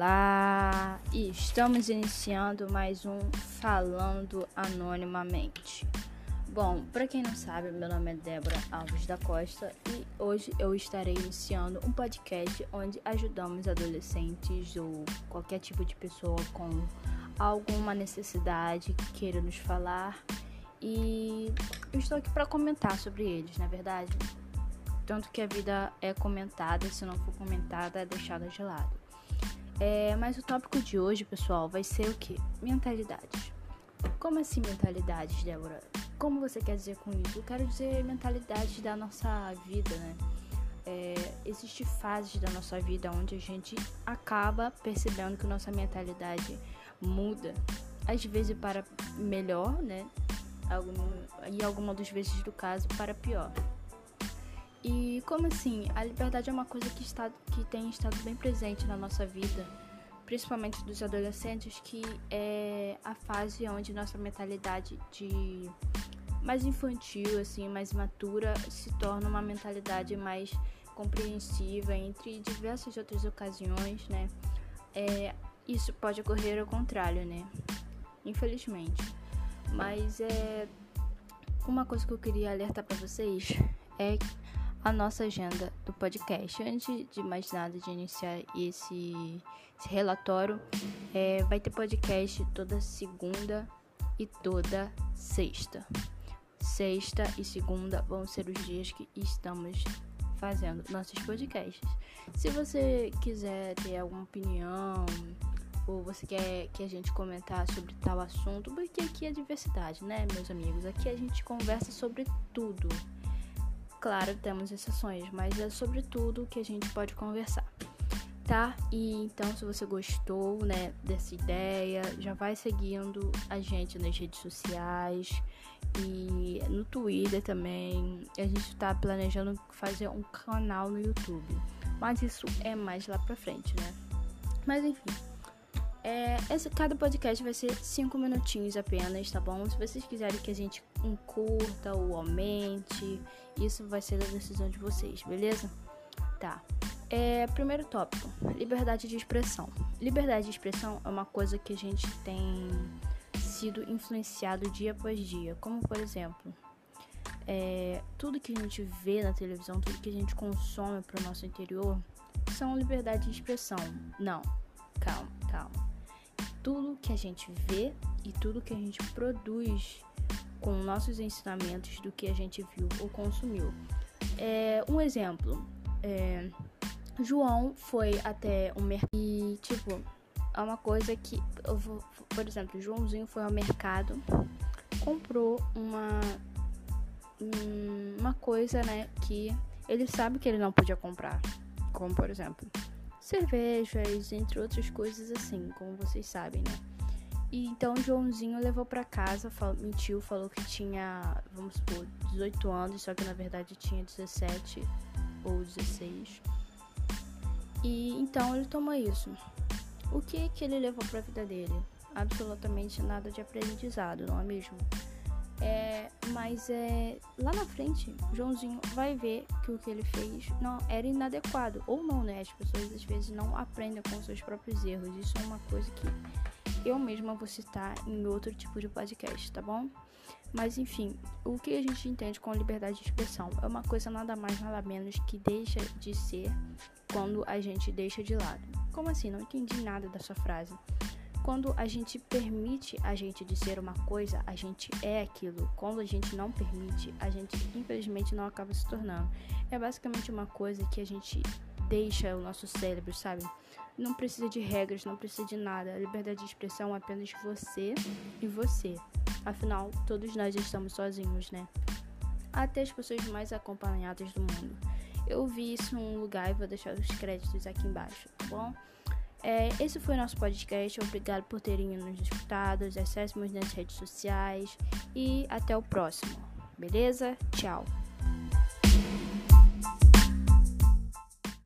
Olá! E estamos iniciando mais um Falando Anonimamente. Bom, para quem não sabe, meu nome é Débora Alves da Costa e hoje eu estarei iniciando um podcast onde ajudamos adolescentes ou qualquer tipo de pessoa com alguma necessidade que queira nos falar e eu estou aqui para comentar sobre eles, na é verdade. Tanto que a vida é comentada, se não for comentada, é deixada de lado. É, mas o tópico de hoje, pessoal, vai ser o que? Mentalidades. Como assim mentalidades, Débora? Como você quer dizer com isso? Eu quero dizer mentalidade da nossa vida, né? É, Existem fases da nossa vida onde a gente acaba percebendo que nossa mentalidade muda, às vezes para melhor, né? Algum, e algumas das vezes do caso para pior. E como assim? A liberdade é uma coisa que, está, que tem estado bem presente na nossa vida, principalmente dos adolescentes, que é a fase onde nossa mentalidade de mais infantil, assim, mais matura, se torna uma mentalidade mais compreensiva entre diversas outras ocasiões, né? É, isso pode ocorrer ao contrário, né? Infelizmente. Mas é uma coisa que eu queria alertar para vocês é a nossa agenda do podcast. Antes de mais nada de iniciar esse, esse relatório, é, vai ter podcast toda segunda e toda sexta sexta e segunda vão ser os dias que estamos fazendo nossos podcasts. Se você quiser ter alguma opinião ou você quer que a gente comentar sobre tal assunto, porque aqui é diversidade, né, meus amigos? Aqui a gente conversa sobre tudo. Claro, temos exceções, mas é sobre tudo que a gente pode conversar tá? E então, se você gostou, né, dessa ideia, já vai seguindo a gente nas redes sociais e no Twitter também. A gente tá planejando fazer um canal no YouTube, mas isso é mais lá pra frente, né? Mas enfim. É, esse, cada podcast vai ser 5 minutinhos apenas, tá bom? Se vocês quiserem que a gente encurta ou aumente, isso vai ser da decisão de vocês, beleza? Tá. É, primeiro tópico: liberdade de expressão. Liberdade de expressão é uma coisa que a gente tem sido influenciado dia após dia. Como, por exemplo, é, tudo que a gente vê na televisão, tudo que a gente consome para o nosso interior, são liberdade de expressão. Não, calma, calma. Tudo que a gente vê e tudo que a gente produz com nossos ensinamentos do que a gente viu ou consumiu. É, um exemplo. É, João foi até um mercado e, tipo, é uma coisa que, vou, por exemplo, Joãozinho foi ao mercado, comprou uma uma coisa, né, que ele sabe que ele não podia comprar, como por exemplo, cervejas, entre outras coisas assim, como vocês sabem, né? E então Joãozinho levou para casa, mentiu, falou que tinha, vamos supor, 18 anos, só que na verdade tinha 17 ou 16. E então ele tomou isso. O que que ele levou para a vida dele? Absolutamente nada de aprendizado, não é mesmo? É, mas é lá na frente, Joãozinho vai ver que o que ele fez não era inadequado ou não, né? As pessoas às vezes não aprendem com seus próprios erros. Isso é uma coisa que eu mesma vou citar em outro tipo de podcast, tá bom? Mas enfim, o que a gente entende com liberdade de expressão é uma coisa nada mais nada menos que deixa de ser quando a gente deixa de lado. Como assim? Não entendi nada da sua frase. Quando a gente permite a gente dizer uma coisa, a gente é aquilo. Quando a gente não permite, a gente infelizmente não acaba se tornando. É basicamente uma coisa que a gente deixa o nosso cérebro, sabe? Não precisa de regras, não precisa de nada. A liberdade de expressão é apenas você e você. Afinal, todos nós estamos sozinhos, né? Até as pessoas mais acompanhadas do mundo. Eu vi isso em um lugar e vou deixar os créditos aqui embaixo, tá bom? É, esse foi o nosso podcast. Obrigado por terem nos escutado. Acesse-nos nas redes sociais e até o próximo. Beleza? Tchau.